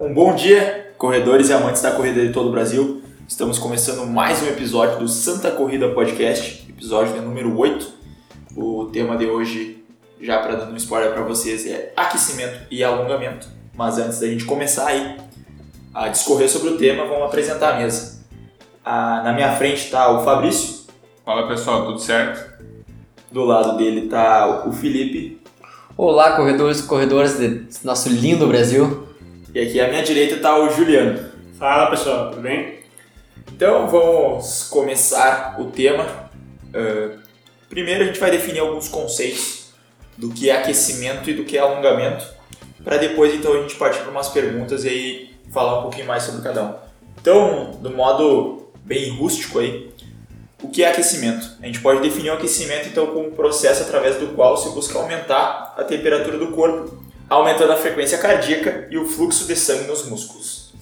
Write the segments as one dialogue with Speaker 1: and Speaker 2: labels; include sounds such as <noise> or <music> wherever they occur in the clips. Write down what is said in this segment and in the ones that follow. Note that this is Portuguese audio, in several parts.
Speaker 1: Um bom dia, corredores e amantes da corrida de todo o Brasil. Estamos começando mais um episódio do Santa Corrida Podcast, episódio número 8. O tema de hoje, já para dar um spoiler para vocês, é aquecimento e alongamento. Mas antes da gente começar aí a discorrer sobre o tema, vamos apresentar a mesa. Ah, na minha frente está o Fabrício,
Speaker 2: Fala pessoal, tudo certo?
Speaker 1: do lado dele está o Felipe
Speaker 3: Olá, corredores e corredoras do nosso lindo Brasil.
Speaker 1: E aqui à minha direita está o Juliano.
Speaker 4: Fala pessoal, tudo bem?
Speaker 1: Então vamos começar o tema. Ah, primeiro a gente vai definir alguns conceitos do que é aquecimento e do que é alongamento, para depois então a gente partir para umas perguntas e aí falar um pouquinho mais sobre cada um. Então, do modo bem rústico aí, o que é aquecimento? A gente pode definir o aquecimento então como um processo através do qual se busca aumentar a temperatura do corpo, aumentando a frequência cardíaca e o fluxo de sangue nos músculos.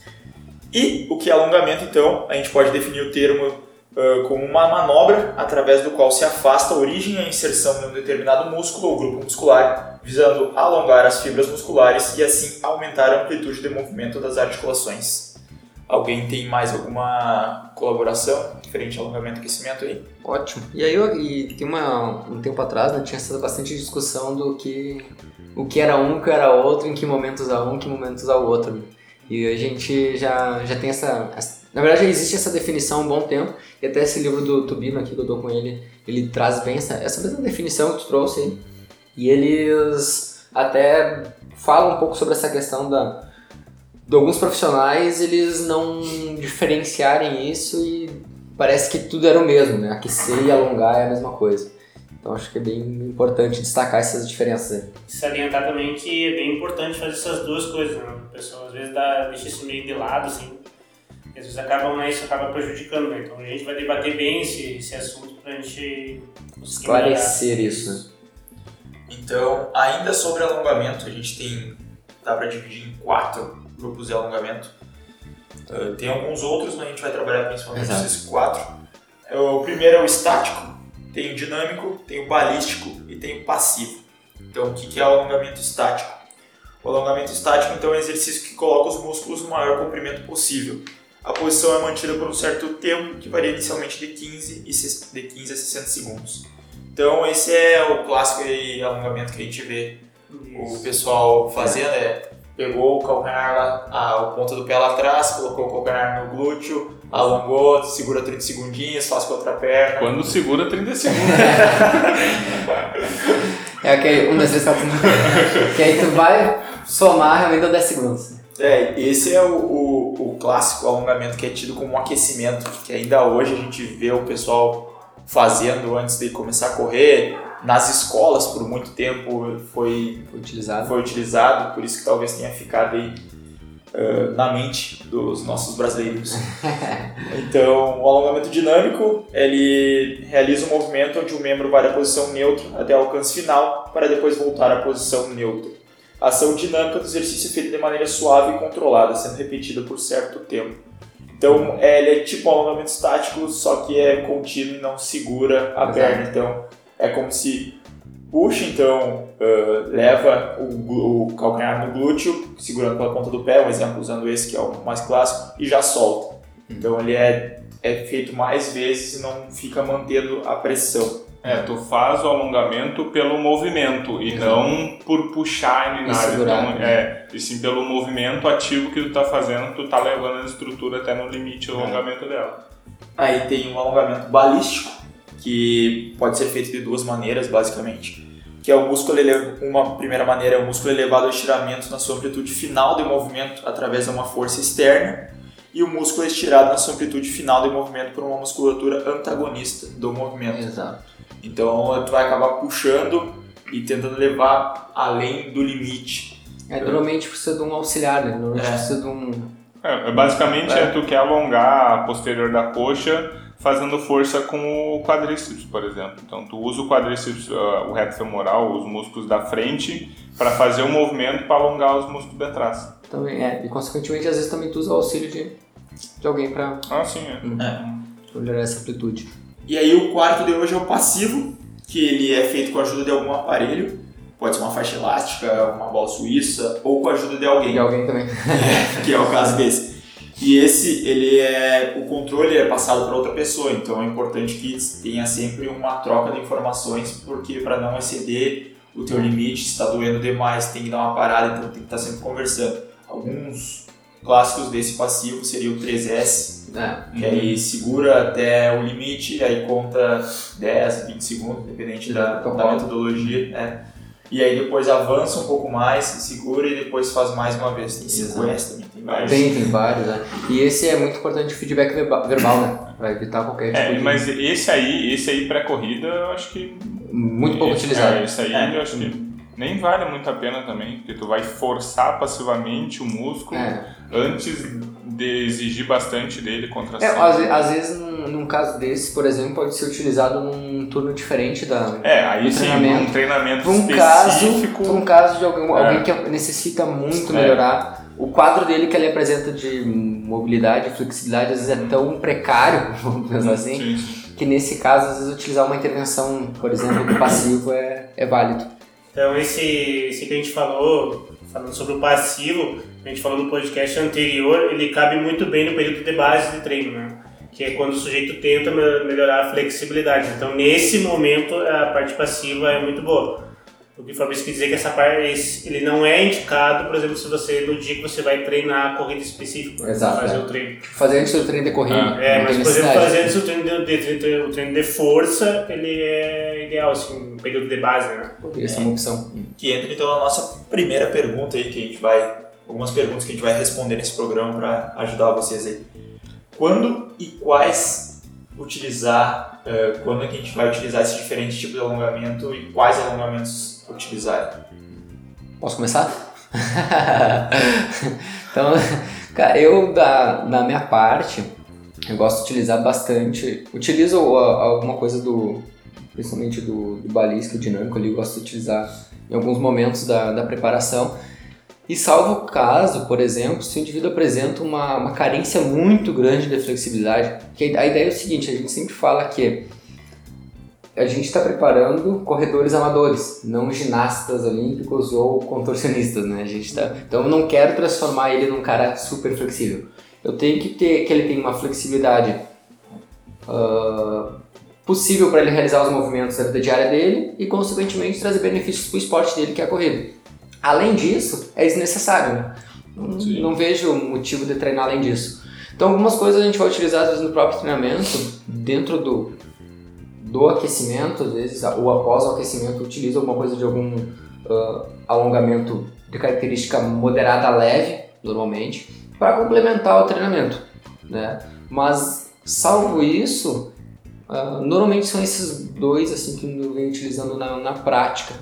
Speaker 1: E o que é alongamento, então, a gente pode definir o termo ah, como uma manobra através do qual se afasta a origem e a inserção de um determinado músculo ou grupo muscular, visando alongar as fibras musculares e assim aumentar a amplitude de movimento das articulações. Alguém tem mais alguma colaboração diferente ao alongamento e aquecimento aí?
Speaker 3: Ótimo. E aí, eu, e tem uma, um tempo atrás, né, tinha sido bastante discussão do que o que era um, o que era outro, em que momento usar um, em que momento usar o outro. E a gente já, já tem essa, essa- Na verdade, já existe essa definição há um bom tempo, e até esse livro do Tubino aqui que eu dou com ele, ele traz bem essa, essa mesma definição que tu trouxe aí. E eles até falam um pouco sobre essa questão da, de alguns profissionais eles não diferenciarem isso e parece que tudo era o mesmo, né? Aquecer e alongar é a mesma coisa. Então acho que é bem importante destacar essas diferenças aí.
Speaker 4: Salientar também que é bem importante fazer essas duas coisas, né? O pessoal às vezes dá, deixa isso meio de lado, assim. E às vezes acabam, né, isso acaba prejudicando, né? Então a gente vai debater bem esse, esse assunto pra gente conseguir
Speaker 3: Esclarecer isso, né?
Speaker 1: Então, ainda sobre alongamento, a gente tem. dá para dividir em quatro grupos de alongamento. Uh, tem alguns outros, mas a gente vai trabalhar principalmente
Speaker 3: Exato.
Speaker 1: esses quatro. É, O primeiro é o estático, tem o dinâmico, tem o balístico e tem o passivo. Então, o que é o alongamento estático? O alongamento estático então, é um exercício que coloca os músculos no maior comprimento possível. A posição é mantida por um certo tempo, que varia inicialmente de 15, e de 15 a 60 segundos. Então, esse é o clássico alongamento que a gente vê o
Speaker 4: Isso.
Speaker 1: pessoal fazendo é pegou o calcanhar lá, a, o ponta do pé lá atrás, colocou o calcanhar no glúteo, alongou, segura 30 segundinhos, faz com a outra perna.
Speaker 2: Quando segura 30 segundos.
Speaker 3: É aquele um, dois, três, quatro, cinco. que aí tu vai somar realmente dá 10 segundos.
Speaker 1: É, esse é o, o, o clássico alongamento que é tido como um aquecimento, que ainda hoje a gente vê o pessoal fazendo antes de começar a correr. Nas escolas, por muito tempo, foi
Speaker 3: Foi utilizado.
Speaker 1: foi utilizado, por isso que talvez tenha ficado aí eh, na mente dos nossos brasileiros. <laughs> então, o alongamento dinâmico, ele realiza um movimento onde o membro vai da posição neutra até o alcance final, para depois voltar à posição neutra. A ação dinâmica do exercício é feita de maneira suave e controlada, sendo repetida por certo tempo. Então, é, ele é tipo um alongamento estático, só que é contínuo e não segura a
Speaker 3: Exato.
Speaker 1: perna. Então, é como se puxa, então, ah, leva o, o calcanhar no glúteo, segurando pela ponta do pé, um exemplo usando esse que é o mais clássico, e já solta. Então, ele é, é feito mais vezes e não fica mantendo a pressão.
Speaker 2: É, tu faz o alongamento pelo movimento e não por puxar
Speaker 3: E
Speaker 2: na área.
Speaker 3: segurar,
Speaker 2: Então, é, e sim pelo movimento ativo que tu tá fazendo, tu tá levando a estrutura até no limite do alongamento dela.
Speaker 1: Aí tem um alongamento balístico, que pode ser feito de duas maneiras, basicamente. Que é o músculo uma primeira maneira é o músculo elevado ao estiramento na sua amplitude final de movimento através de uma força externa e o músculo estirado na sua amplitude final de movimento por uma musculatura antagonista do movimento.
Speaker 3: Exato.
Speaker 1: Então tu vai acabar puxando e tentando levar além do limite.
Speaker 3: É, normalmente precisa de um auxiliar, né? Normalmente
Speaker 1: É.
Speaker 3: precisa de um.
Speaker 2: É, basicamente
Speaker 1: É.
Speaker 2: é. tu quer alongar a posterior da coxa fazendo força com o quadríceps, por exemplo. Então tu usa o quadríceps, ah, o reto femoral, os músculos da frente para fazer o movimento para alongar os músculos de trás.
Speaker 3: Também, é. E consequentemente, às vezes também tu usa o auxílio de, de alguém pra
Speaker 2: Ah, sim, é.
Speaker 1: É.
Speaker 3: melhorar essa amplitude.
Speaker 1: E aí o quarto de hoje é o passivo, que ele é feito com a ajuda de algum aparelho. pode ser uma faixa elástica, uma bola suíça, ou com a ajuda de alguém,
Speaker 3: E alguém também. <laughs>
Speaker 1: que é o caso desse. E esse, ele é, o controle é passado para outra pessoa, então é importante que tenha sempre uma troca de informações, porque para não exceder o teu limite, se está doendo demais, tem que dar uma parada, então tem que estar sempre conversando. Alguns clássicos desse passivo seria o 3S,
Speaker 3: É.
Speaker 1: que aí segura até o limite, aí conta 10, 20 segundos, dependente da, da
Speaker 3: Protocolo.
Speaker 1: metodologia, né? E aí depois avança um pouco mais, segura e depois faz mais uma vez. Tem 5S também, vários.
Speaker 3: Tem, tem vários, né? E esse é muito importante o feedback verba- verbal, né? Pra evitar qualquer tipo
Speaker 2: É,
Speaker 3: de...
Speaker 2: mas esse aí, esse aí pré-corrida, eu acho que.
Speaker 3: Muito pouco
Speaker 2: esse,
Speaker 3: utilizado.
Speaker 2: É, esse aí
Speaker 1: É.
Speaker 2: eu acho que nem vale muito a pena também, porque tu vai forçar passivamente o músculo
Speaker 3: É.
Speaker 2: antes de exigir bastante dele contra
Speaker 3: É, às, às vezes, num, num caso desse, por exemplo, pode ser utilizado num turno diferente da...
Speaker 2: É, aí sim,
Speaker 3: treinamento.
Speaker 2: um treinamento
Speaker 3: um caso,
Speaker 2: específico.
Speaker 3: pra um caso de alguém,
Speaker 2: É.
Speaker 3: alguém que necessita muito
Speaker 2: É.
Speaker 3: melhorar, o quadro dele que ele apresenta de mobilidade e flexibilidade às vezes é tão precário, <laughs> vamos pensar assim,
Speaker 2: Sim, sim.
Speaker 3: que nesse caso, às vezes, utilizar uma intervenção, por exemplo, do passivo é, é válido.
Speaker 4: Então esse, esse que a gente falou, falando sobre o passivo, a gente falou no podcast anterior, ele cabe muito bem no período de base de treino, né? Que é quando o sujeito tenta me- melhorar a flexibilidade. Então nesse momento a parte passiva é muito boa. O que o Fabrício quer dizer é que essa parte, ele não é indicado, por exemplo, se você no dia que você vai treinar a corrida específica,
Speaker 3: Exato,
Speaker 4: fazer
Speaker 3: é.
Speaker 4: o treino.
Speaker 3: Fazer antes do treino de corrida,
Speaker 2: Ah,
Speaker 4: É, mas por exemplo, fazer antes o treino de, de- de- o treino de força, ele é ideal, assim, no período de base, né?
Speaker 3: Essa é uma opção.
Speaker 1: Que entra então na nossa primeira pergunta aí, que a gente vai. Algumas perguntas que a gente vai responder nesse programa para ajudar vocês aí. Quando e quais utilizar, eh, quando é que a gente vai utilizar esses diferentes tipos de alongamento e quais alongamentos utilizar?
Speaker 3: Posso começar? <laughs> então, cara, eu da, da minha parte, eu gosto de utilizar bastante. Utilizo a- alguma coisa do. Principalmente do, do balístico dinâmico ali, eu gosto de utilizar em alguns momentos da, da preparação. E salvo o caso, por exemplo, se o indivíduo apresenta uma, uma carência muito grande de flexibilidade, que a ideia é o seguinte, a gente sempre fala que a gente está preparando corredores amadores, não ginastas olímpicos ou contorcionistas, né? A gente tá... Então eu não quero transformar ele num cara super flexível. Eu tenho que ter que ele tenha uma flexibilidade ah, possível para ele realizar os movimentos da vida diária dele e, consequentemente, trazer benefícios para o esporte dele, que é a corrida. Além disso, é desnecessário, né? Não, não vejo motivo de treinar além disso. Então, algumas coisas a gente vai utilizar, às vezes, no próprio treinamento, dentro do, do aquecimento, às vezes, ou após o aquecimento, utiliza alguma coisa de algum ah, alongamento de característica moderada a leve, normalmente, para complementar o treinamento, né? Mas, salvo isso, ah, normalmente são esses dois, assim, que eu venho utilizando na, na prática.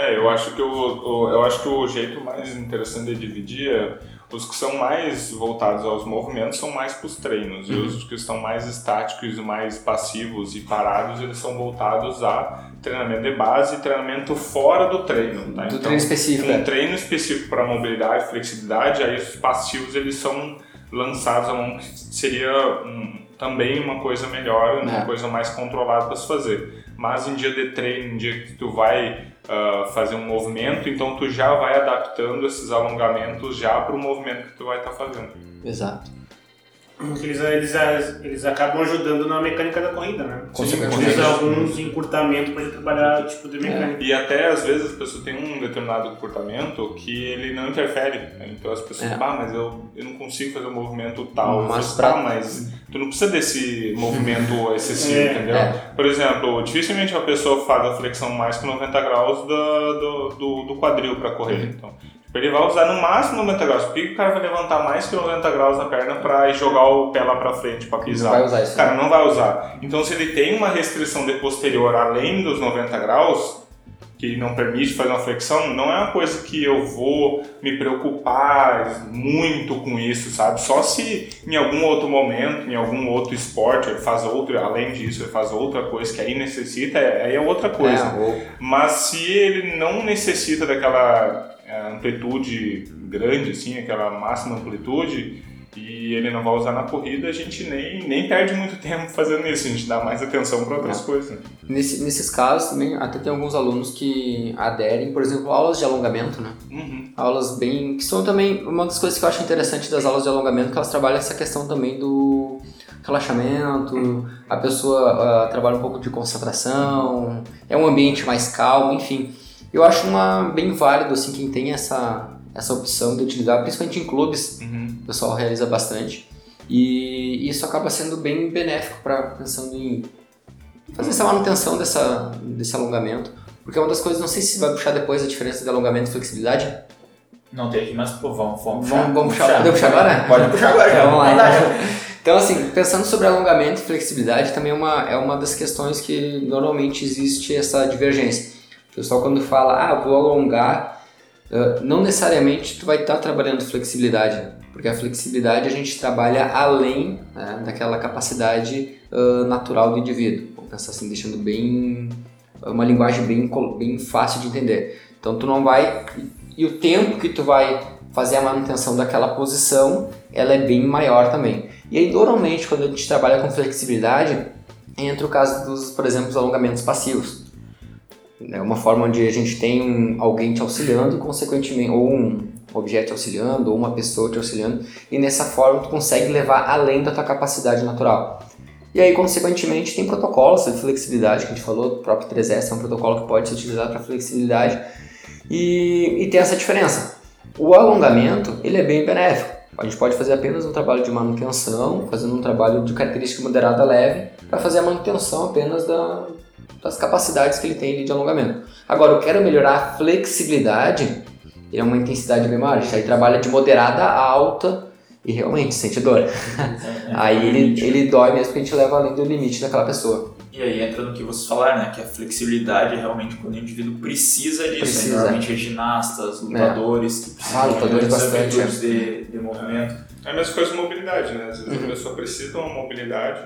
Speaker 2: É, eu acho que o, eu acho que o jeito mais interessante de dividir é os que são mais voltados aos movimentos são mais para os treinos e os que estão mais estáticos e mais passivos e parados eles são voltados a treinamento de base e treinamento fora do treino, tá?
Speaker 3: Do treino específico,
Speaker 2: um
Speaker 3: é.
Speaker 2: treino específico para mobilidade, flexibilidade, aí os passivos eles são lançados a mão que seria um- também uma coisa melhor, uma
Speaker 3: É.
Speaker 2: coisa mais controlada para se fazer. Mas em dia de treino, em dia que tu vai ah, fazer um movimento, então tu já vai adaptando esses alongamentos já para o movimento que tu vai estar fazendo.
Speaker 3: Exato.
Speaker 4: Porque eles, eles, eles acabam ajudando na mecânica da corrida, né?
Speaker 3: Consequentemente.
Speaker 4: Utiliza alguns encurtamentos para trabalhar o tipo de mecânica.
Speaker 2: E até às vezes a pessoa tem um determinado comportamento que ele não interfere. né? Então as pessoas,
Speaker 3: É.
Speaker 2: bah, mas eu, eu não consigo fazer um movimento tal.
Speaker 3: Mas
Speaker 2: tá, mas tu não precisa desse movimento <laughs> excessivo,
Speaker 4: É.
Speaker 2: entendeu?
Speaker 3: É.
Speaker 2: Por exemplo, dificilmente a pessoa faz a flexão mais que 90 graus da- do, do, do quadril para correr.
Speaker 3: Uhum.
Speaker 2: Então, ele vai usar no máximo 90 graus. Por que o cara vai levantar mais que 90 graus na perna para jogar o pé lá para frente, para pisar?
Speaker 3: vai usar isso.
Speaker 2: O cara não vai usar. Então, se ele tem uma restrição de posterior além dos 90 graus, que não permite fazer uma flexão, não é uma coisa que eu vou me preocupar muito com isso, sabe? Só se em algum outro momento, em algum outro esporte, ele faz outro, além disso, ele faz outra coisa que aí necessita, aí é outra coisa.
Speaker 3: É, ou-
Speaker 2: Mas se ele não necessita daquela amplitude grande, assim, aquela máxima amplitude, e ele não vai usar na corrida, a gente nem, nem perde muito <laughs> tempo fazendo isso, a gente dá mais atenção para outras
Speaker 3: É.
Speaker 2: coisas.
Speaker 3: Nesse, nesses casos também, até tem alguns alunos que aderem, por exemplo, aulas de alongamento, né?
Speaker 2: Uhum.
Speaker 3: Aulas bem. que são também. Uma das coisas que eu acho interessante das aulas de alongamento é que elas trabalham essa questão também do relaxamento, a pessoa ah, trabalha um pouco de concentração, é um ambiente mais calmo, enfim. Eu acho uma bem válido assim quem tem essa, essa opção de utilizar, principalmente em clubes,
Speaker 2: Uhum.
Speaker 3: o pessoal realiza bastante. E isso acaba sendo bem benéfico para pensando em fazer essa manutenção dessa, desse alongamento. Porque é uma das coisas, não sei se vai puxar depois a diferença de alongamento e flexibilidade.
Speaker 1: Não tem aqui, mas pô, vamos, vamos
Speaker 3: Vamos-
Speaker 1: puxar.
Speaker 3: vamos puxar. Podemos puxar agora?
Speaker 1: Pode puxar agora, já.
Speaker 3: Vamos lá, então. Então, assim, pensando sobre alongamento e flexibilidade, também é uma, é uma das questões que normalmente existe essa divergência. Pessoal, quando fala, ah, vou alongar, ah, não necessariamente tu vai estar trabalhando flexibilidade, porque a flexibilidade a gente trabalha além né, daquela capacidade ah, natural do indivíduo. Vamos pensar assim, deixando bem uma linguagem bem, bem fácil de entender. Então, tu não vai e o tempo que tu vai fazer a manutenção daquela posição, ela é bem maior também. E aí, normalmente, quando a gente trabalha com flexibilidade, entra o caso dos, por exemplo, os alongamentos passivos. É uma forma onde a gente tem um- alguém te auxiliando, consequentemente, ou um objeto te auxiliando, ou uma pessoa te auxiliando, e nessa forma tu consegue levar além da tua capacidade natural. E aí, consequentemente, tem protocolos de flexibilidade que a gente falou, o próprio 3S é um protocolo que pode ser utilizado para flexibilidade, e, e tem essa diferença. O alongamento, ele é bem benéfico. A gente pode fazer apenas um trabalho de manutenção, fazendo um trabalho de característica moderada leve, para fazer a manutenção apenas da, das capacidades que ele tem de alongamento. Agora, eu quero melhorar a flexibilidade, ele é uma intensidade bem maior. Aí trabalha de moderada a alta e realmente sente dor. <laughs> aí ele, ele dói mesmo porque a gente leva além do limite daquela pessoa.
Speaker 1: E aí entra no que vocês falaram, né? Que a flexibilidade é realmente quando o indivíduo precisa disso.
Speaker 3: Precisa.
Speaker 1: Né? Normalmente é ginastas, lutadores que precisam
Speaker 3: Ah, lutadores bastante,
Speaker 1: amplitudes de, de movimento.
Speaker 2: É a mesma coisa com mobilidade, né? Às vezes
Speaker 3: Uhum.
Speaker 2: a pessoa precisa de uma mobilidade,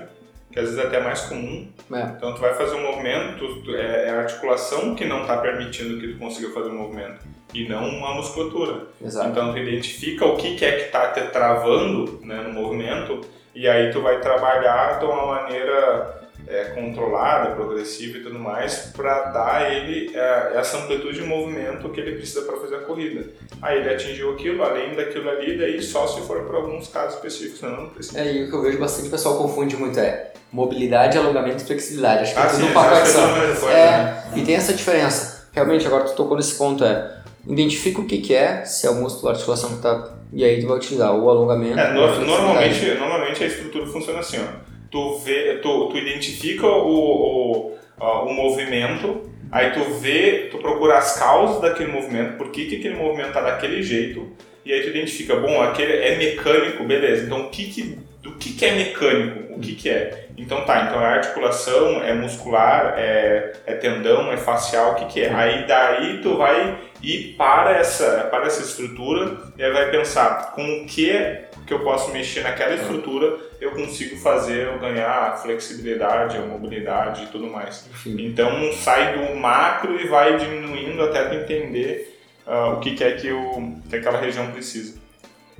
Speaker 2: que às vezes é até mais comum.
Speaker 3: É.
Speaker 2: Então tu vai fazer um movimento, tu- tu- é é a articulação que não está permitindo que tu consiga fazer o movimento, e não a musculatura.
Speaker 3: Exato.
Speaker 2: Então tu identifica o que, que é que está te travando né, no movimento, e aí tu vai trabalhar de uma maneira é, controlada, progressiva e tudo mais, para dar ele é, essa amplitude de movimento que ele precisa para fazer a corrida. Aí ele atingiu aquilo, além daquilo ali, daí só se for para alguns casos específicos, senão não precisa.
Speaker 3: É, e o que eu vejo bastante o pessoal confunde muito é mobilidade, alongamento e flexibilidade. Acho que é tudo um
Speaker 2: acho
Speaker 3: pacote só.
Speaker 2: é coisa,
Speaker 3: É,
Speaker 2: né?
Speaker 3: e tem essa diferença. Realmente, agora tu tocou nesse ponto, é identifica o que, que é, se é o músculo, a articulação que tá. E aí tu vai utilizar o alongamento.
Speaker 2: É, no- normalmente, normalmente a estrutura funciona assim, ó. Tu, vê, tu, tu identifica o, o, o movimento, aí tu vê, tu procura as causas daquele movimento, por que, que aquele movimento tá daquele jeito, e aí tu identifica, bom, aquele é mecânico, beleza, então o que que, do que que é mecânico, o que que é? Então tá, então é articulação, é muscular, é, é tendão, é facial, o que que é? Aí daí tu vai ir para essa, para essa estrutura e aí vai pensar com o que que eu posso mexer naquela estrutura eu consigo fazer eu ganhar flexibilidade, a mobilidade e tudo mais.
Speaker 3: Enfim,
Speaker 2: Então sai do macro e vai diminuindo até tu entender ah, o que, que é que, o, que aquela região precisa.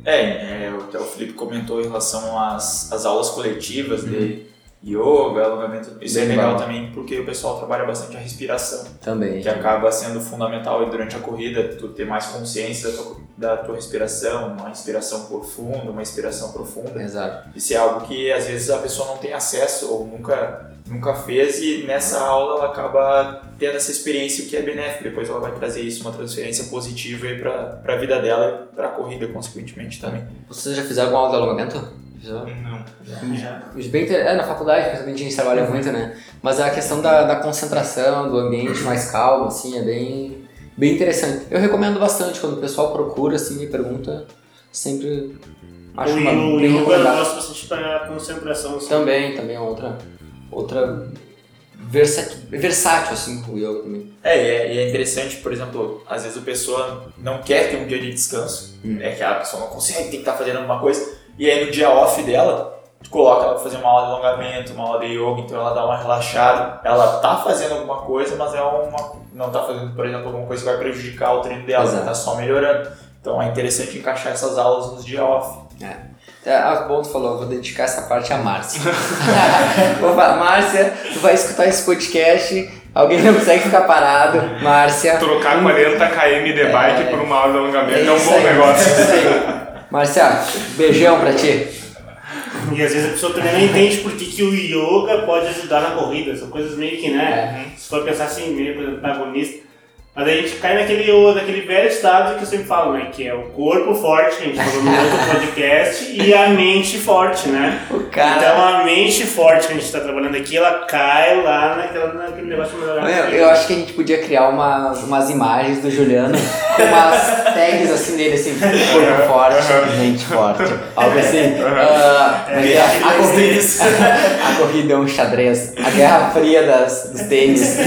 Speaker 1: É, é, até o Felipe comentou em relação às, às aulas coletivas de yoga, alongamento. Isso é
Speaker 3: Bem
Speaker 1: legal
Speaker 3: legal.
Speaker 1: também porque o pessoal trabalha bastante a respiração,
Speaker 3: também.
Speaker 1: que acaba sendo fundamental durante a corrida, tu ter mais consciência da tua, da tua respiração, uma respiração profunda, uma expiração profunda.
Speaker 3: Exato.
Speaker 1: Isso é algo que às vezes a pessoa não tem acesso ou nunca, nunca fez e nessa aula ela acaba tendo essa experiência o que é benéfico. Depois ela vai trazer isso, uma transferência positiva para a vida dela e para a corrida, consequentemente também.
Speaker 3: Vocês já fizeram alguma aula de alongamento? Já?
Speaker 2: Não.
Speaker 3: Os Bem, inter- é, na faculdade, principalmente a gente trabalha muito, né? Mas a questão da, da concentração, do ambiente mais calmo, assim, é bem, bem interessante. Eu recomendo bastante quando o pessoal procura, assim, me pergunta, sempre acho uma
Speaker 4: o
Speaker 3: bem
Speaker 4: yoga eu
Speaker 3: recomendado.
Speaker 4: gosto bastante para concentração. assim.
Speaker 3: Também, também é outra, outra versa- versátil, assim, o yoga também.
Speaker 1: É, e é, e é interessante, por exemplo, às vezes a pessoa não quer ter um dia de descanso,
Speaker 3: Hum.
Speaker 1: é que a pessoa não consegue, tem que estar fazendo alguma coisa, e aí no dia off dela, tu coloca ela pra fazer uma aula de alongamento, uma aula de yoga, então ela dá uma relaxada, ela tá fazendo alguma coisa, mas é uma, não tá fazendo, por exemplo, alguma coisa que vai prejudicar o treino dela,
Speaker 3: Exato.
Speaker 1: ela tá só melhorando. Então é interessante encaixar essas aulas nos dias off.
Speaker 3: É, ah, bom, tu falou, vou dedicar essa parte à Márcia. <laughs> vou falar, Márcia, tu vai escutar esse podcast, alguém não consegue ficar parado, Márcia.
Speaker 2: Trocar 40 km de bike
Speaker 3: É.
Speaker 2: por uma aula de alongamento é,
Speaker 3: É
Speaker 2: um bom
Speaker 3: aí,
Speaker 2: negócio.
Speaker 3: é isso aí. Márcia, beijão pra ti.
Speaker 4: E às vezes a pessoa também não entende por que, que o yoga pode ajudar na corrida. São coisas meio que, né? Se for pensar assim, meio coisa Mas a gente cai naquele, naquele velho estado que eu sempre falo, né? Que é o corpo forte, que a gente falou no outro podcast, e a mente forte, né?
Speaker 3: Cara.
Speaker 4: Então a mente forte que a gente está trabalhando aqui, ela cai lá naquela, naquele negócio a
Speaker 3: Eu, eu acho que a gente podia criar umas, umas imagens do Juliano com umas tags assim dele, assim, corpo forte, mente forte. Algo assim. Ah, mas é, a, corrida, a corrida é um xadrez. A guerra fria das, dos tênis.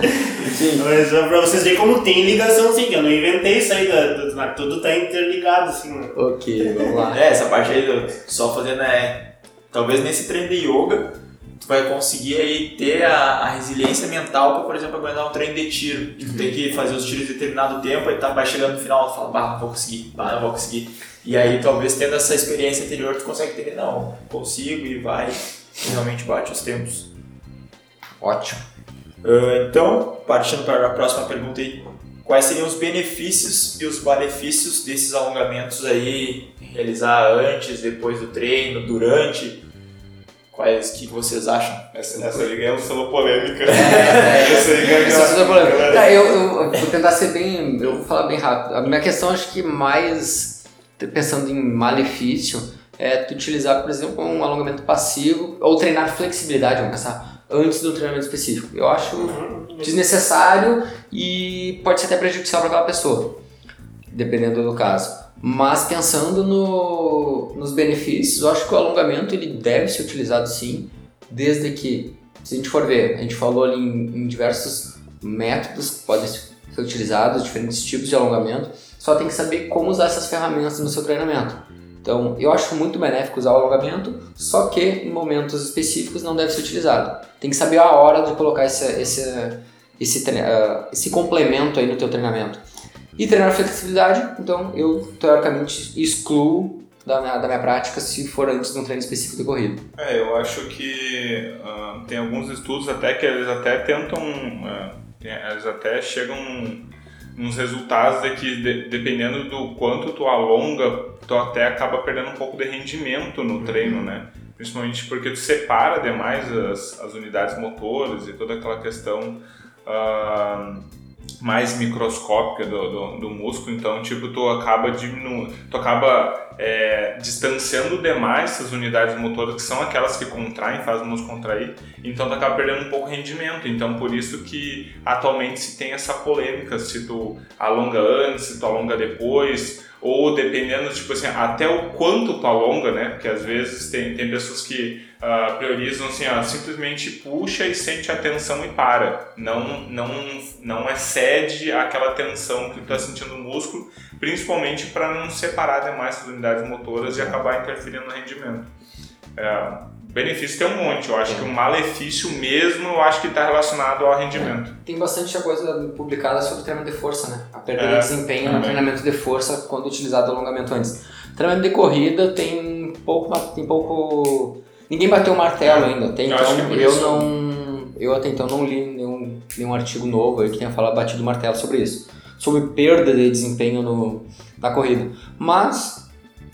Speaker 3: Enfim.
Speaker 4: Mas é pra vocês verem como tem ligação, sim, que eu não inventei isso aí, da, do- na- tudo tá interligado, assim, né?
Speaker 3: Ok, vamos lá.
Speaker 1: É, essa parte aí, do- só fazendo é. Talvez nesse treino de yoga, tu vai conseguir aí ter a, a resiliência mental pra, por exemplo, aguentar um treino de tiro. Que tu tem que fazer os tiros em determinado tempo, aí tá, vai chegando no final e fala, bah, não vou conseguir, bah, não vou conseguir. E aí talvez tendo essa experiência anterior, tu consegue entender, não, consigo e vai, e realmente bate os tempos.
Speaker 3: Ótimo.
Speaker 1: Ah, então, partindo para a próxima pergunta aí, quais seriam os benefícios e os malefícios desses alongamentos aí, realizar antes, depois do treino, durante? Quais que vocês acham?
Speaker 2: Essa, essa aí ganhou selo polêmica. <laughs>
Speaker 3: É,
Speaker 2: Essa aí ganhou.
Speaker 3: É super polêmico. Tá, eu, eu, eu vou tentar ser bem. Eu vou falar bem rápido. A minha questão, acho que mais pensando em malefício, é tu utilizar, por exemplo, um alongamento passivo ou treinar flexibilidade, vamos pensar, antes do treinamento específico. Eu acho desnecessário e pode ser até prejudicial para aquela pessoa, dependendo do caso. Mas pensando no, nos benefícios, eu acho que o alongamento ele deve ser utilizado sim, desde que, se a gente for ver, a gente falou ali em, em diversos métodos que podem ser utilizados, diferentes tipos de alongamento, só tem que saber como usar essas ferramentas no seu treinamento. Então, eu acho muito benéfico usar o alongamento, só que em momentos específicos não deve ser utilizado. Tem que saber a hora de colocar esse, esse, esse, tre- ah, esse complemento aí no teu treinamento. E treinar flexibilidade, então eu teoricamente excluo da minha, da minha prática se for antes de um treino específico de corrida.
Speaker 2: É, eu acho que ah, tem alguns estudos até que eles até tentam, tem- eles até chegam nos resultados de que de- dependendo do quanto tu alonga, tu até acaba perdendo um pouco de rendimento no treino, né? Principalmente porque tu separa demais as, as unidades motoras e toda aquela questão ah, mais microscópica do, do, do músculo, então tipo tu acaba diminuindo, tu acaba é, distanciando demais essas unidades motoras que são aquelas que contraem, fazem o músculo contrair, então tu acaba perdendo um pouco de rendimento. Então por isso que atualmente se tem essa polêmica se tu alonga antes, se tu alonga depois, ou dependendo, tipo assim, até o quanto tu alonga, né? Porque às vezes tem, tem pessoas que ah, priorizam assim, ó, simplesmente puxa e sente a tensão e para. Não, não, não excede aquela tensão que tu tá sentindo no músculo, principalmente para não separar demais as unidades motoras e acabar interferindo no rendimento. É, benefício tem um monte, eu acho que o malefício mesmo eu acho que está relacionado ao rendimento.
Speaker 3: Tem bastante coisa publicada sobre treinamento de força, né? A perda
Speaker 2: É,
Speaker 3: de desempenho no
Speaker 2: também.
Speaker 3: treinamento de força quando utilizado alongamento antes. Treinamento de corrida tem pouco, tem pouco. Ninguém bateu o martelo ainda. Até
Speaker 2: Eu
Speaker 3: então
Speaker 2: acho que é por
Speaker 3: eu
Speaker 2: isso.
Speaker 3: não. Eu até então não li nenhum, nenhum artigo novo aí que tenha falado batido o martelo sobre isso. Sobre perda de desempenho no, na corrida. Mas,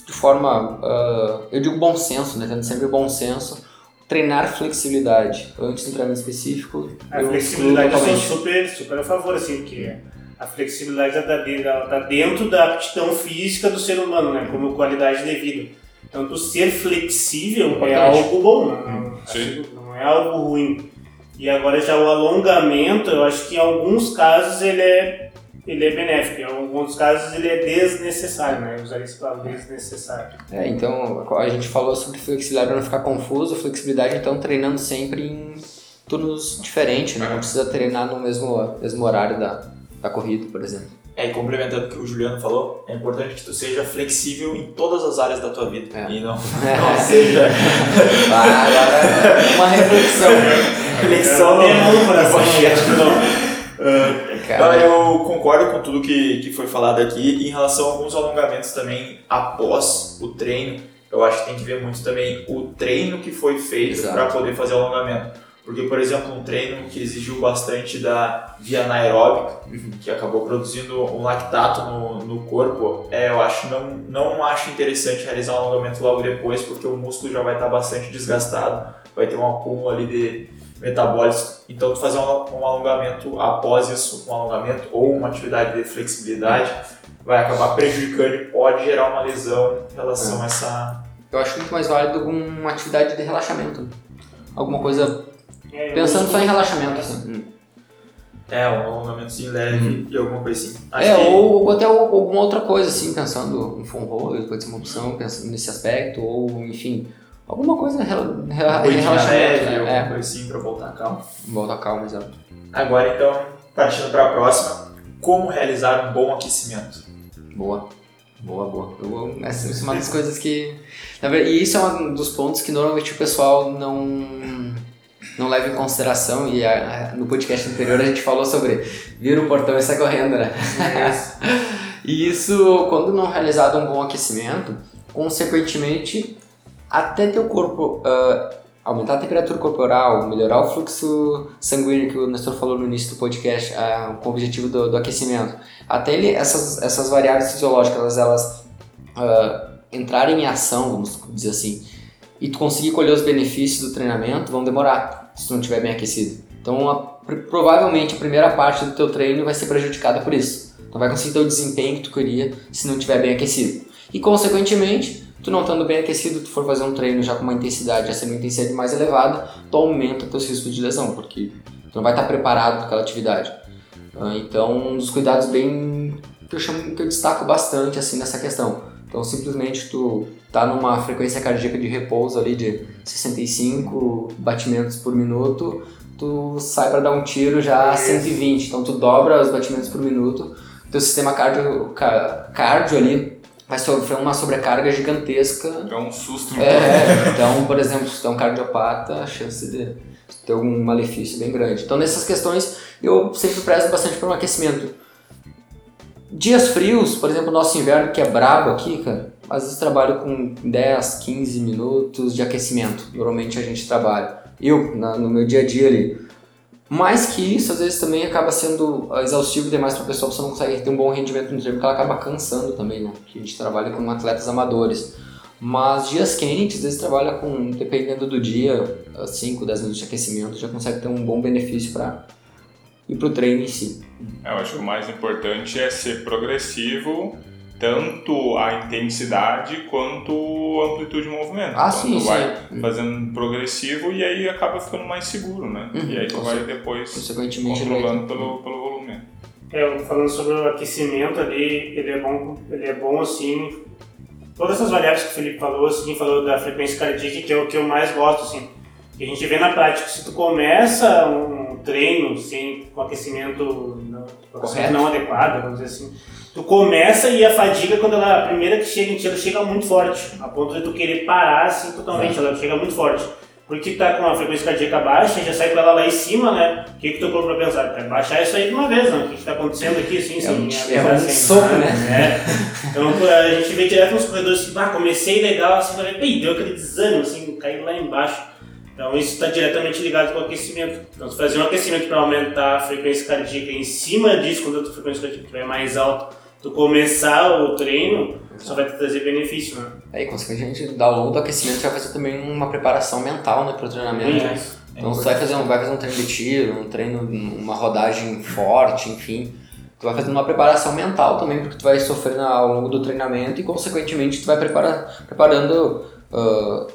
Speaker 3: de forma. ah, eu digo bom senso, né? Tendo sempre bom senso. Treinar flexibilidade antes do treinamento específico.
Speaker 4: A
Speaker 3: eu
Speaker 4: flexibilidade eu sou super, super a favor, assim, porque a flexibilidade está tá dentro da aptidão física do ser humano, né? Como qualidade de vida. Então, tu ser flexível é
Speaker 3: Importante.
Speaker 4: algo bom, né? não,
Speaker 2: Sim.
Speaker 4: não é algo ruim. E agora já o alongamento, eu acho que em alguns casos ele é, ele é benéfico, em alguns casos ele é desnecessário, né? Eu usaria esse palavra desnecessário.
Speaker 3: É, então a gente falou sobre flexibilidade para não ficar confuso. Flexibilidade, então, treinando sempre em turnos diferentes, né? Não precisa treinar no mesmo, mesmo horário da, da corrida, por exemplo.
Speaker 1: É, e complementando o que o Juliano falou, é importante que tu seja flexível em todas as áreas da tua vida.
Speaker 3: É.
Speaker 1: E não, <laughs> não seja
Speaker 3: Ah, agora, uma reflexão.
Speaker 1: flexão no,
Speaker 4: Demão no coração,
Speaker 1: no bochete.
Speaker 4: né?
Speaker 1: Não,
Speaker 3: Cara,
Speaker 1: eu concordo com tudo que, que foi falado aqui em relação a alguns alongamentos também após o treino, eu acho que tem que ver muito também o treino que foi feito para poder fazer o alongamento. Porque, por exemplo, um treino que exigiu bastante da via anaeróbica, que acabou produzindo um lactato no, no corpo, é, eu acho não, não acho interessante realizar um alongamento logo depois, porque o músculo já vai estar bastante desgastado, vai ter um acúmulo ali de metabólicos. Então, tu fazer um, um alongamento após isso, um alongamento ou uma atividade de flexibilidade, vai acabar prejudicando e pode gerar uma lesão em relação a essa.
Speaker 3: Eu acho muito mais válido uma atividade de relaxamento. Alguma coisa
Speaker 4: É,
Speaker 3: pensando só em relaxamento, assim.
Speaker 1: É, um alongamentozinho leve e alguma coisa assim. Acho
Speaker 3: É,
Speaker 1: que-
Speaker 3: ou, ou até alguma outra coisa, assim, pensando em foam roller, pode ser uma opção, pensando nesse aspecto, ou enfim, alguma coisa rela, rela, relaxamento,
Speaker 1: leve,
Speaker 3: né?
Speaker 1: alguma
Speaker 3: É,
Speaker 1: coisa assim pra voltar calmo.
Speaker 3: volta calma, exato.
Speaker 1: Agora então, partindo para a próxima, como realizar um bom aquecimento?
Speaker 3: Boa. Boa, boa. Eu, essa é uma das coisas que. na verdade, E isso é um dos pontos que normalmente o pessoal não, não leva em consideração. E a- a- no podcast anterior a gente falou sobre vira o portão e sai correndo, né? <laughs> E isso, quando não realizado um bom aquecimento, consequentemente, até teu corpo ah, aumentar a temperatura corporal, melhorar o fluxo sanguíneo que o Nestor falou no início do podcast, ah, com o objetivo do, do aquecimento, até ele, essas, essas variáveis fisiológicas, elas, elas ah, entrarem em ação, vamos dizer assim, e tu conseguir colher os benefícios do treinamento, vão demorar, se tu não estiver bem aquecido. Então, a- pr- provavelmente a primeira parte do teu treino vai ser prejudicada por isso. Não vai conseguir ter o desempenho que tu queria se não estiver bem aquecido. E, consequentemente, tu não estando bem aquecido, tu for fazer um treino já com uma intensidade, já sendo uma intensidade mais elevada, tu aumenta teus riscos de lesão, porque tu não vai estar preparado para aquela atividade. Ah, Então, um dos cuidados bem que eu chamo, que eu destaco bastante assim nessa questão. Então, simplesmente tu tá numa frequência cardíaca de repouso ali de 65 batimentos por minuto, tu sai para dar um tiro já a 120. Então, tu dobra os batimentos por minuto, teu sistema cardio, ca- cardio ali vai sofrer uma sobrecarga gigantesca
Speaker 2: É um susto.
Speaker 3: é, então, por exemplo, se tu é um cardiopata, a chance de ter algum malefício bem grande. Então, nessas questões, eu sempre prezo bastante por um aquecimento. Dias frios, por exemplo, nosso inverno que é brabo aqui, cara, às vezes trabalho com 10, 15 minutos de aquecimento. Normalmente a gente trabalha. Eu, na- no meu dia a dia ali. Mais que isso, às vezes também acaba sendo ah, exaustivo demais para a pessoa, você não consegue ter um bom rendimento no treino, porque ela acaba cansando também, né? Porque a gente trabalha com atletas amadores. Mas dias quentes, às vezes trabalha com, dependendo do dia, 5, 10 minutos de aquecimento, já consegue ter um bom benefício para ir pro treino em si.
Speaker 2: Eu acho que o mais importante é ser progressivo, tanto a intensidade quanto a amplitude de movimento.
Speaker 3: Ah,
Speaker 2: então,
Speaker 3: sim,
Speaker 2: tu
Speaker 3: sim.
Speaker 2: vai fazendo progressivo e aí acaba ficando mais seguro, né?
Speaker 3: Uhum,
Speaker 2: e aí tu vai depois controlando pelo, pelo volume.
Speaker 4: É, falando sobre o aquecimento ali, ele é bom, ele é bom assim. Todas essas variáveis que o Felipe falou, assim, falou da frequência cardíaca, que é o que eu mais gosto, assim. Que a gente vê na prática, se tu começa um treino sem com aquecimento não, com aquecimento não adequado, vamos dizer assim, tu começa e a fadiga quando ela a primeira que chega em ti, ela chega muito forte, a ponto de tu querer parar assim totalmente, ela chega muito forte. Porque tá com a frequência cardíaca baixa, já sai com ela lá em cima, né? O que que tu corpo vai pensar? Vai baixar isso aí de uma vez, né? O que que tá acontecendo aqui, assim,
Speaker 3: É um-
Speaker 4: avisar,
Speaker 3: é um
Speaker 4: sem
Speaker 3: soco,
Speaker 4: nada,
Speaker 3: né?
Speaker 4: É. Então a gente vê direto nos corredores assim, ah, comecei legal, assim, falei, "Ih, deu aquele desânimo, assim, caí lá embaixo. Então isso está diretamente ligado com o aquecimento. Então se fazer um aquecimento para aumentar a frequência cardíaca em cima disso, quando a tua frequência cardíaca estiver mais alta, tu começar o treino, só vai te trazer benefício, né?
Speaker 3: Aí, consequentemente, ao longo do aquecimento, vai fazer também uma preparação mental né, para o treinamento.
Speaker 4: Isso.
Speaker 3: Então, você vai fazer, um, vai fazer um treino de tiro, um treino, uma rodagem forte, enfim. Tu vai fazendo uma preparação mental também, porque tu vai sofrendo ao longo do treinamento e, consequentemente, tu vai preparar, preparando ah,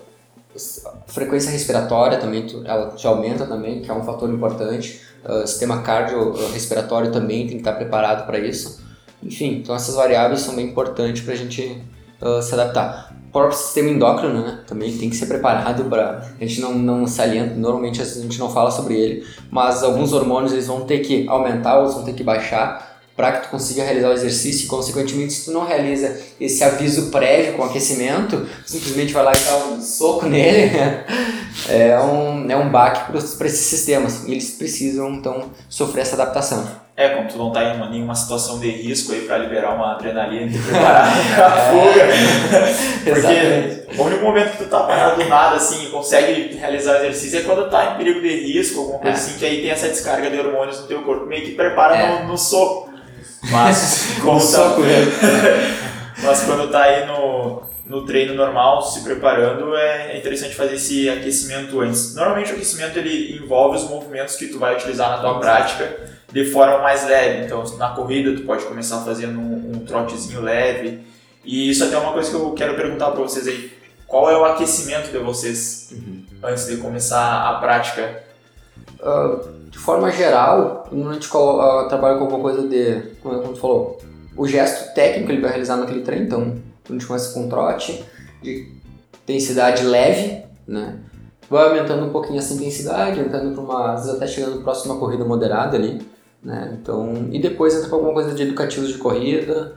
Speaker 3: a frequência respiratória também, tu, ela te aumenta também, que é um fator importante. Ah, sistema cardiorrespiratório também tem que estar preparado para isso. Enfim, então essas variáveis são bem importantes para a gente ah, se adaptar. O próprio sistema endócrino, né, também tem que ser preparado para a gente não, não salienta, normalmente a gente não fala sobre ele, mas alguns hormônios eles vão ter que aumentar, outros vão ter que baixar para que tu consiga realizar o exercício e consequentemente se tu não realiza esse aviso prévio com aquecimento, simplesmente vai lá e dá um soco <laughs> nele, é um, é um baque para esses sistemas e eles precisam então sofrer essa adaptação.
Speaker 1: É, como tu não tá em uma- nenhuma situação de risco aí pra liberar uma adrenalina e <laughs> preparar pra fuga. <laughs>
Speaker 3: Exatamente.
Speaker 1: Porque O único momento que tu tá parado do nada, assim, e consegue realizar o exercício é quando tá em perigo de risco, alguma coisa
Speaker 3: É.
Speaker 1: assim, que aí tem essa descarga de hormônios no teu corpo, meio que prepara
Speaker 3: É.
Speaker 1: no, no soco. Mas, <laughs> como
Speaker 3: Um
Speaker 1: tá-. <laughs> Mas quando tá aí no, no treino normal, se preparando, é, é interessante fazer esse aquecimento antes. Normalmente o aquecimento ele envolve os movimentos que tu vai utilizar na tua prática de forma mais leve. Então, na corrida, tu pode começar fazendo um, um trotezinho leve. E isso até é uma coisa que eu quero perguntar para vocês aí. Qual é o aquecimento de vocês antes de começar a prática?
Speaker 3: Ah, de forma geral, quando a gente ah, trabalha com alguma coisa de, como tu falou, o gesto técnico ele vai realizar naquele treino, então a gente começa com um trote de intensidade leve, né? Vai aumentando um pouquinho essa intensidade, entrando para uma, às vezes até chegando próximo a uma corrida moderada ali, né? Então, e depois entra para alguma coisa de educativos de corrida,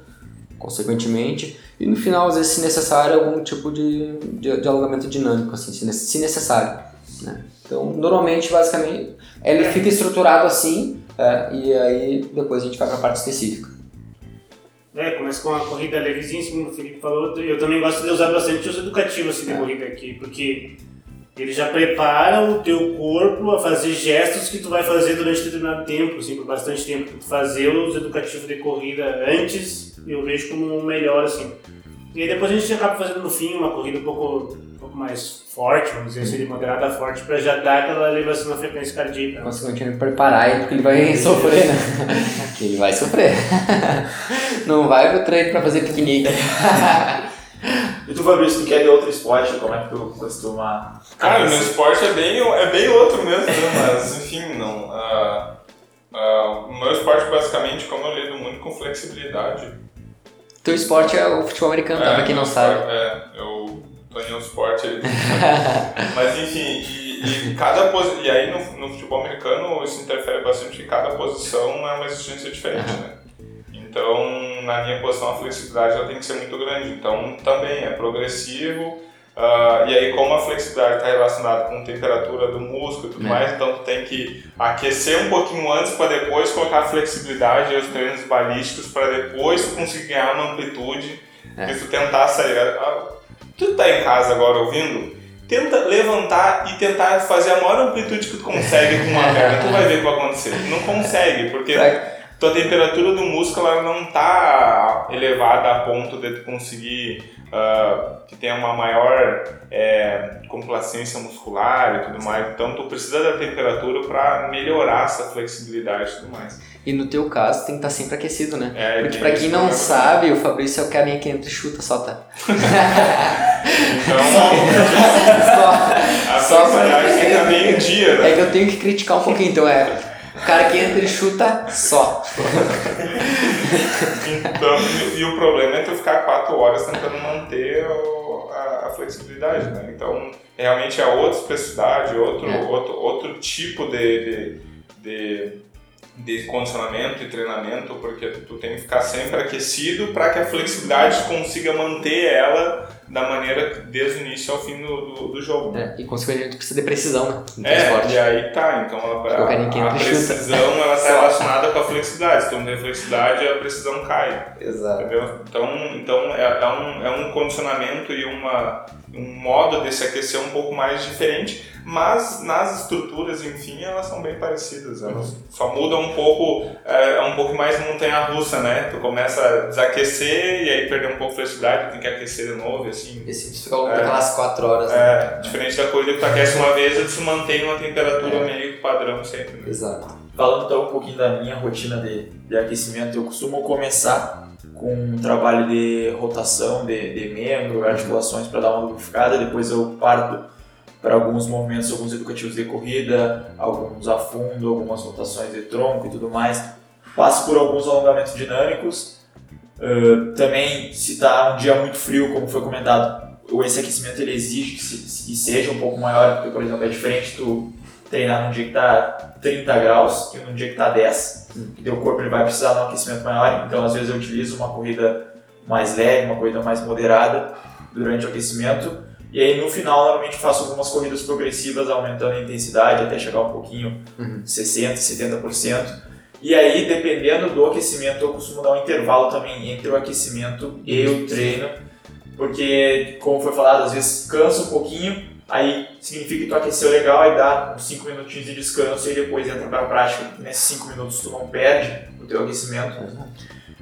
Speaker 3: consequentemente, e no final, às vezes, se necessário, algum tipo de, de, de alongamento dinâmico, assim, se necessário, né? Então, normalmente, basicamente, ele fica estruturado assim, é, e aí depois a gente vai para a parte específica.
Speaker 4: É, começa com uma corrida levezinha, assim como o Felipe falou. Eu também gosto de usar bastante os educativos assim, de
Speaker 3: É.
Speaker 4: corrida aqui, porque ele já prepara o teu corpo a fazer gestos que tu vai fazer durante determinado tempo, assim, por bastante tempo. Tu fazer os educativos de corrida antes, eu vejo como um melhor, assim. E aí depois a gente acaba fazendo no fim uma corrida um pouco, pouco mais forte, vamos dizer assim, de moderada a forte, pra já dar aquela elevação na frequência cardíaca.
Speaker 3: Consequentemente, preparar ele, <laughs> <laughs> porque ele vai sofrer, né? Que ele vai sofrer. Não vai pro treino para fazer piquenique. <laughs>
Speaker 1: E tu, Fabrício, tu quer de outro esporte? Como é que tu costuma...
Speaker 2: Cara, o meu esporte é bem, é bem outro mesmo, né? mas enfim, não. ah, ah, o meu esporte, basicamente, como eu lido muito com flexibilidade.
Speaker 3: Teu esporte é o futebol americano, tá? Pra quem não sabe.
Speaker 2: É, eu em um esporte aí. <laughs> Mas enfim, e, e cada posi... e aí no, no futebol americano isso interfere bastante, porque cada posição é uma exigência diferente, né? Então, na minha posição, a flexibilidade ela tem que ser muito grande. Então, também é progressivo. ah, e aí, como a flexibilidade está relacionada com a temperatura do músculo e tudo
Speaker 3: É.
Speaker 2: mais, então tu tem que aquecer um pouquinho antes para depois colocar a flexibilidade e os treinos balísticos para depois tu conseguir ganhar uma amplitude.
Speaker 3: É.
Speaker 2: Se tu tentar sair. Tu tá em casa agora ouvindo? Tenta levantar e tentar fazer a maior amplitude que tu consegue com uma <laughs> perna. Tu vai ver o que vai acontecer. Não consegue, porque tua temperatura do músculo ela não tá elevada a ponto de tu conseguir ah, que tenha uma maior é, complacência muscular e tudo mais. Então tu precisa da temperatura para melhorar essa flexibilidade e tudo mais.
Speaker 3: E no teu caso tem que estar sempre aquecido, né?
Speaker 2: É,
Speaker 3: Porque
Speaker 2: esse
Speaker 3: quem não sabe, o Fabrício é o carinha que entra e chuta só, tá? <laughs> <laughs>
Speaker 2: Então
Speaker 3: Só.
Speaker 2: a
Speaker 3: Só pra-
Speaker 2: que estar meio dia, né?
Speaker 3: É que eu tenho que criticar um pouquinho, então é. O cara que entra e chuta só. <laughs>
Speaker 2: Então, e, e o problema é tu ficar quatro horas tentando manter o- a, a flexibilidade, né? Então, realmente é outra especificidade, outro,
Speaker 3: É.
Speaker 2: outro, outro tipo de, de, de, de condicionamento e treinamento, porque tu, tem que ficar sempre aquecido para que a flexibilidade consiga manter ela da maneira que- desde o início ao fim do, do, do jogo.
Speaker 3: É, e consequentemente precisa de precisão, né? No
Speaker 2: É,
Speaker 3: esporte.
Speaker 2: e aí tá, então a, a, <laughs>
Speaker 3: chuta.
Speaker 2: precisão ela está relacionada com a flexibilidade. Se tu não tem flexibilidade, a precisão cai.
Speaker 3: Exato.
Speaker 2: Entendeu? Então, então é, é um, é um condicionamento e uma, um modo de se aquecer um pouco mais diferente, mas nas estruturas, enfim, elas são bem parecidas. Elas só mudam um pouco, é, é um pouco mais montanha-russa, né? Tu começa a desaquecer e aí perder um pouco de flexibilidade, tem que aquecer de novo, e assim.
Speaker 3: Esse fica
Speaker 2: É.
Speaker 3: daquelas quatro horas, né?
Speaker 2: É, diferente da corrida que tu aquece uma vez e tu se mantém numa temperatura
Speaker 3: É.
Speaker 2: meio padrão sempre. Né?
Speaker 3: Exato.
Speaker 1: Falando então um pouquinho da minha rotina de, de aquecimento, eu costumo começar com um trabalho de rotação de, de membro, articulações para dar uma lubrificada, depois eu parto para alguns movimentos, alguns educativos de corrida, alguns a fundo, algumas rotações de tronco e tudo mais. Passo por alguns alongamentos dinâmicos. Uh, também, se está um dia muito frio, como foi comentado, esse aquecimento ele exige que, se- que seja um pouco maior, porque, por exemplo, é diferente tu treinar num dia que está 30 graus e num dia que está 10, que teu corpo ele vai precisar de um aquecimento maior, então às vezes eu utilizo uma corrida mais leve, uma corrida mais moderada durante o aquecimento, e aí no final normalmente faço algumas corridas progressivas aumentando a intensidade até chegar um pouquinho,
Speaker 3: Uhum.
Speaker 1: 60%, 70%. E aí, dependendo do aquecimento, eu costumo dar um intervalo também entre o aquecimento e o treino porque, como foi falado, às vezes cansa um pouquinho, aí significa que tu aqueceu legal, aí dá uns 5 minutinhos de descanso e depois entra pra prática. Nesses 5 minutos tu não perde o teu aquecimento.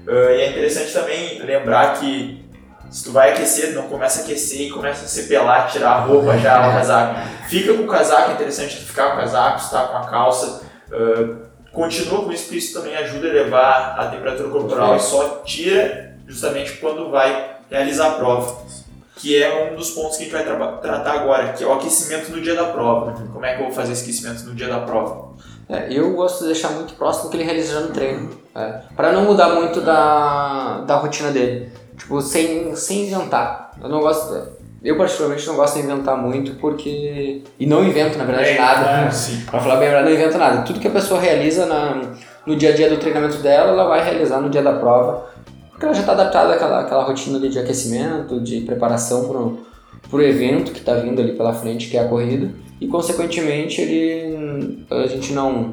Speaker 1: Uh, e é interessante também lembrar que se tu vai aquecer, não começa a aquecer e começa a se pelar, tirar a roupa já, o casaco. Fica com o casaco, é interessante ficar com o casaco, estar com a calça. Uh, continua com isso, porque isso também ajuda a elevar a temperatura corporal e só tira justamente quando vai realizar a prova. Que é um dos pontos que a gente vai tra tratar agora, que é o aquecimento no dia da prova. Como é que eu vou fazer esse aquecimento no dia da prova?
Speaker 3: É, eu gosto de deixar muito próximo que ele realiza já no treino, é, para não mudar muito da, da rotina dele. Tipo, sem, sem inventar. Eu não gosto. Eu, particularmente, não gosto de inventar muito porque. E não invento, na verdade,
Speaker 4: É,
Speaker 3: nada.
Speaker 4: claro.
Speaker 1: Sim. <laughs>
Speaker 3: Pra falar bem a verdade, não invento nada. Tudo que a pessoa realiza na, no dia a dia do treinamento dela, ela vai realizar no dia da prova. Porque ela já está adaptada àquela, àquela rotina ali de aquecimento, de preparação pro, pro evento que está vindo ali pela frente, que é a corrida. E, consequentemente, ele, a gente não,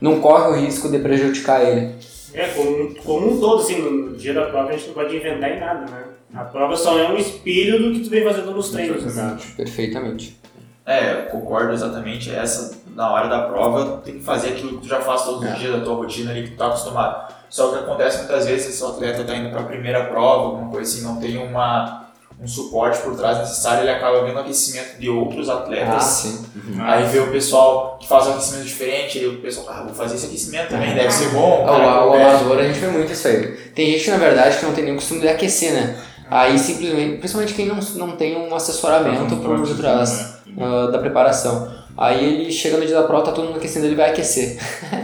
Speaker 3: não corre o risco de prejudicar ele.
Speaker 4: É, como, como um todo, assim, no dia da prova a gente não pode inventar em nada, né? A prova só é um espelho do que tu vem fazendo nos treinos. né?
Speaker 3: Perfeitamente.
Speaker 1: É, eu concordo exatamente. Essa, na hora da prova, tem que fazer aquilo que tu já faz todos os dias da tua rotina ali, que tu tá acostumado. Só que acontece muitas vezes, se o atleta tá indo pra primeira prova, alguma coisa assim, não tem uma, um suporte por trás necessário, ele acaba vendo o aquecimento de outros atletas.
Speaker 3: Ah, sim.
Speaker 1: Aí vê o pessoal que faz um aquecimento diferente, aí o pessoal, ah, vou fazer esse aquecimento também, deve ser bom.
Speaker 3: O,
Speaker 1: cara,
Speaker 3: o
Speaker 1: compete.
Speaker 3: amador, a gente vê muito isso aí. Tem gente, na verdade, que não tem nenhum costume de aquecer, né? Aí simplesmente, principalmente quem não, não tem um assessoramento por detrás ah, da preparação. Aí ele chega no dia da prova, tá todo mundo aquecendo, ele vai aquecer.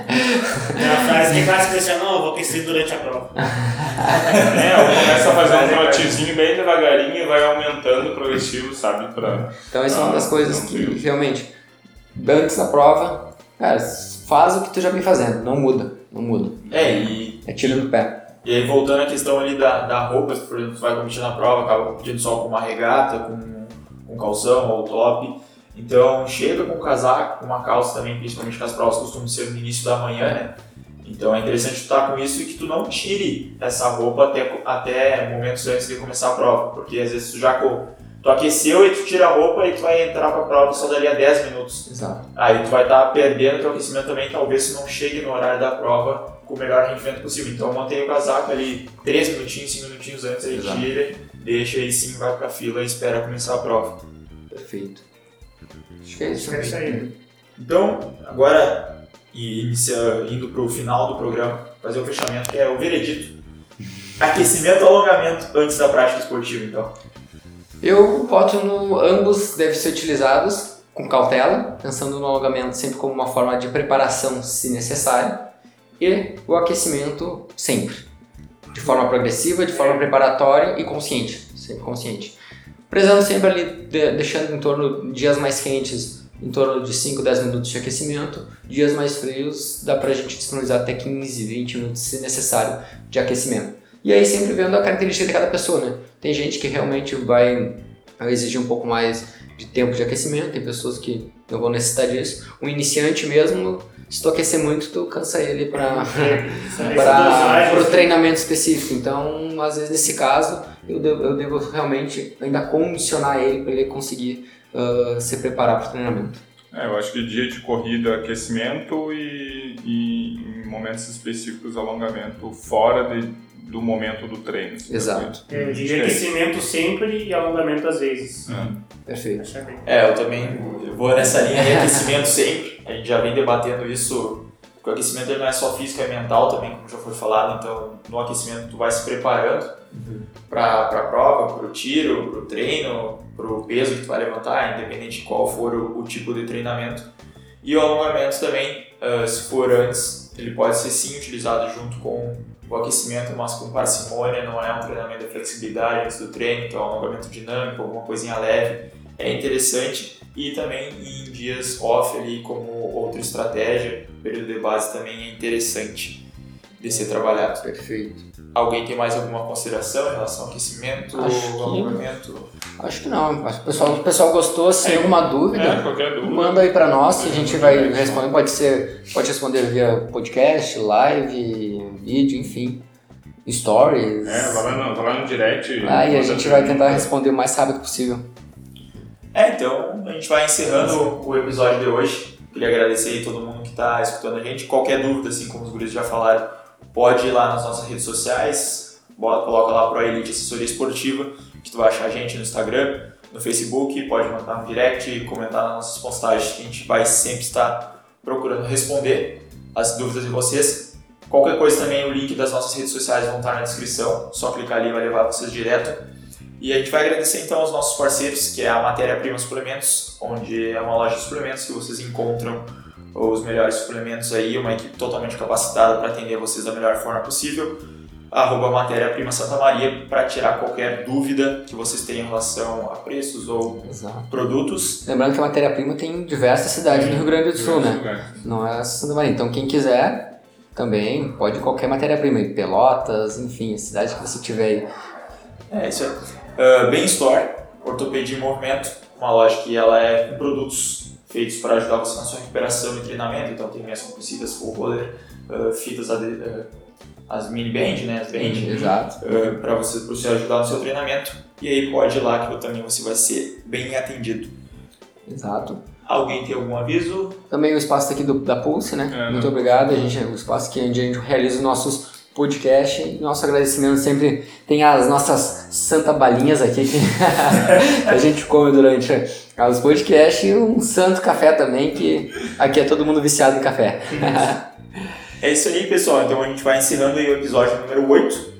Speaker 4: É a frase que <laughs> assim, não, eu vou aquecer durante a prova.
Speaker 2: É, ou começa a fazer um trotezinho bem devagarinho e vai aumentando o progressivo, sabe? Pra...
Speaker 3: Então essa é uma das coisas que realmente, antes da prova, cara, faz o que tu já vem fazendo, não muda, não muda.
Speaker 1: É, e,
Speaker 3: É tiro no pé.
Speaker 1: e aí voltando à questão ali da, da roupa, se por exemplo, tu vai competir na prova, acaba competindo só com uma regata, com, com calção ou top. Então chega com um casaco, com uma calça também, principalmente que as provas costumam ser no início da manhã, né? Então é interessante tu estar com isso e que tu não tire essa roupa até, até momentos antes de começar a prova, porque às vezes tu já tu aqueceu e tu tira a roupa e tu vai entrar pra prova só daria 10 minutos.
Speaker 3: Exato.
Speaker 1: Aí tu vai estar perdendo teu aquecimento também, talvez tu não chegue no horário da prova com o melhor rendimento possível. Então mantenha o casaco ali 3 minutinhos, 5 minutinhos antes, aí
Speaker 3: Exato.
Speaker 1: tira, deixa aí sim, vai pra fila e espera começar a prova.
Speaker 3: Perfeito. Acho que é isso.
Speaker 4: É isso aí.
Speaker 1: Então, agora e inicia, indo pro final do programa, fazer o fechamento, que é o veredito. Aquecimento ou alongamento antes da prática esportiva, então.
Speaker 3: Eu voto no ambos devem ser utilizados com cautela, pensando no alongamento sempre como uma forma de preparação se necessário e o aquecimento sempre, de forma progressiva, de forma preparatória e consciente, sempre consciente. Prezando sempre ali, de- deixando em torno dias mais quentes, em torno de 5, 10 minutos de aquecimento, dias mais frios, dá pra gente disponibilizar até 15, 20 minutos se necessário de aquecimento. E aí sempre vendo a característica de cada pessoa, né? Tem gente que realmente vai exigir um pouco mais de tempo de aquecimento, tem pessoas que não vão necessitar disso. Um iniciante mesmo, se tu aquecer muito, tu cansa ele para <laughs> o treinamento específico. Então, às vezes nesse caso, eu devo, eu devo realmente ainda condicionar ele para ele conseguir ah, se preparar para o treinamento.
Speaker 2: É, eu acho que dia de corrida, aquecimento e, e em momentos específicos alongamento fora de, do momento do treino.
Speaker 3: Exato.
Speaker 4: É,
Speaker 2: que
Speaker 4: diria
Speaker 2: é
Speaker 4: aquecimento sempre e alongamento às vezes.
Speaker 2: É.
Speaker 3: Perfeito.
Speaker 1: É, eu também vou nessa linha de aquecimento <laughs> sempre. A gente já vem debatendo isso. que O aquecimento não é só físico, é mental também, como já foi falado. Então, no aquecimento, tu vai se preparando para a prova, para o tiro, para o treino, para o peso que tu vai levantar, independente de qual for o, o tipo de treinamento. E o alongamento também, ah, se for antes, ele pode ser sim utilizado junto com o aquecimento, mas com parcimônia, não é um treinamento de flexibilidade antes do treino, então é alongamento dinâmico, alguma coisinha leve, é interessante. E também em dias off ali, como outra estratégia, período de base também é interessante de ser trabalhado.
Speaker 3: Perfeito.
Speaker 1: Alguém tem mais alguma consideração em relação ao aquecimento,
Speaker 3: Acho que-
Speaker 1: alongamento?
Speaker 3: Acho que não. Acho que o pessoal, o pessoal gostou. Se tem alguma dúvida,
Speaker 2: É, qualquer dúvida.
Speaker 3: Manda aí pra nós que a gente vai responder. Pode ser, pode responder via podcast, live, vídeo, enfim. stories.
Speaker 2: É, vai lá no, vai lá no direct.
Speaker 3: Ah, e a gente vai tentar responder o mais rápido possível.
Speaker 1: É, então a gente vai encerrando o episódio de hoje. Queria agradecer aí todo mundo que está escutando a gente. Qualquer dúvida, assim como os guris já falaram, pode ir lá nas nossas redes sociais, bota, coloca lá pro Elite Assessoria Esportiva, que tu vai achar a gente no Instagram, no Facebook, pode mandar no direct, comentar nas nossas postagens, que a gente vai sempre estar procurando responder as dúvidas de vocês. Qualquer coisa também, o link das nossas redes sociais vão estar na descrição, só clicar ali vai levar vocês direto. E a gente vai agradecer então aos nossos parceiros, que é a Matéria Prima Suplementos, onde é uma loja de suplementos que vocês encontram os melhores suplementos aí, uma equipe totalmente capacitada para atender vocês da melhor forma possível. Arroba Matéria Prima Santa Maria para tirar qualquer dúvida que vocês tenham em relação a preços ou
Speaker 3: Exato.
Speaker 1: produtos.
Speaker 3: Lembrando que a matéria-prima tem em diversas cidades do Rio Grande do Sul, né? Não é Santa Maria. Então quem quiser também pode qualquer matéria-prima, aí, Pelotas, enfim, a cidade que você tiver aí.
Speaker 1: É isso aí. Uh, Bem Store, Ortopedia em Movimento, uma loja que ela é com produtos feitos para ajudar você na sua recuperação e treinamento. Então tem meias compressivas, full roller, uh, fitas, ade- uh, as mini band, né? As band,
Speaker 3: Exato.
Speaker 1: para você, pra você ajudar no seu treinamento. E aí pode ir lá que também você vai ser bem atendido.
Speaker 3: Exato.
Speaker 1: Alguém tem algum aviso?
Speaker 3: Também o espaço aqui do, da Pulse, né?
Speaker 2: É,
Speaker 3: Muito obrigado. A gente, o espaço que onde a gente realiza os nossos podcasts. E Nosso agradecimento sempre tem as nossas santa balinhas aqui <laughs> que a gente come durante os podcasts e um santo café também, que aqui é todo mundo viciado em café. <laughs>
Speaker 1: É isso aí, pessoal. Então a gente vai encerrando aí o episódio número 8.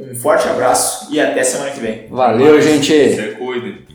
Speaker 1: Um forte abraço e até semana que vem.
Speaker 3: Valeu, gente!
Speaker 2: Se cuide.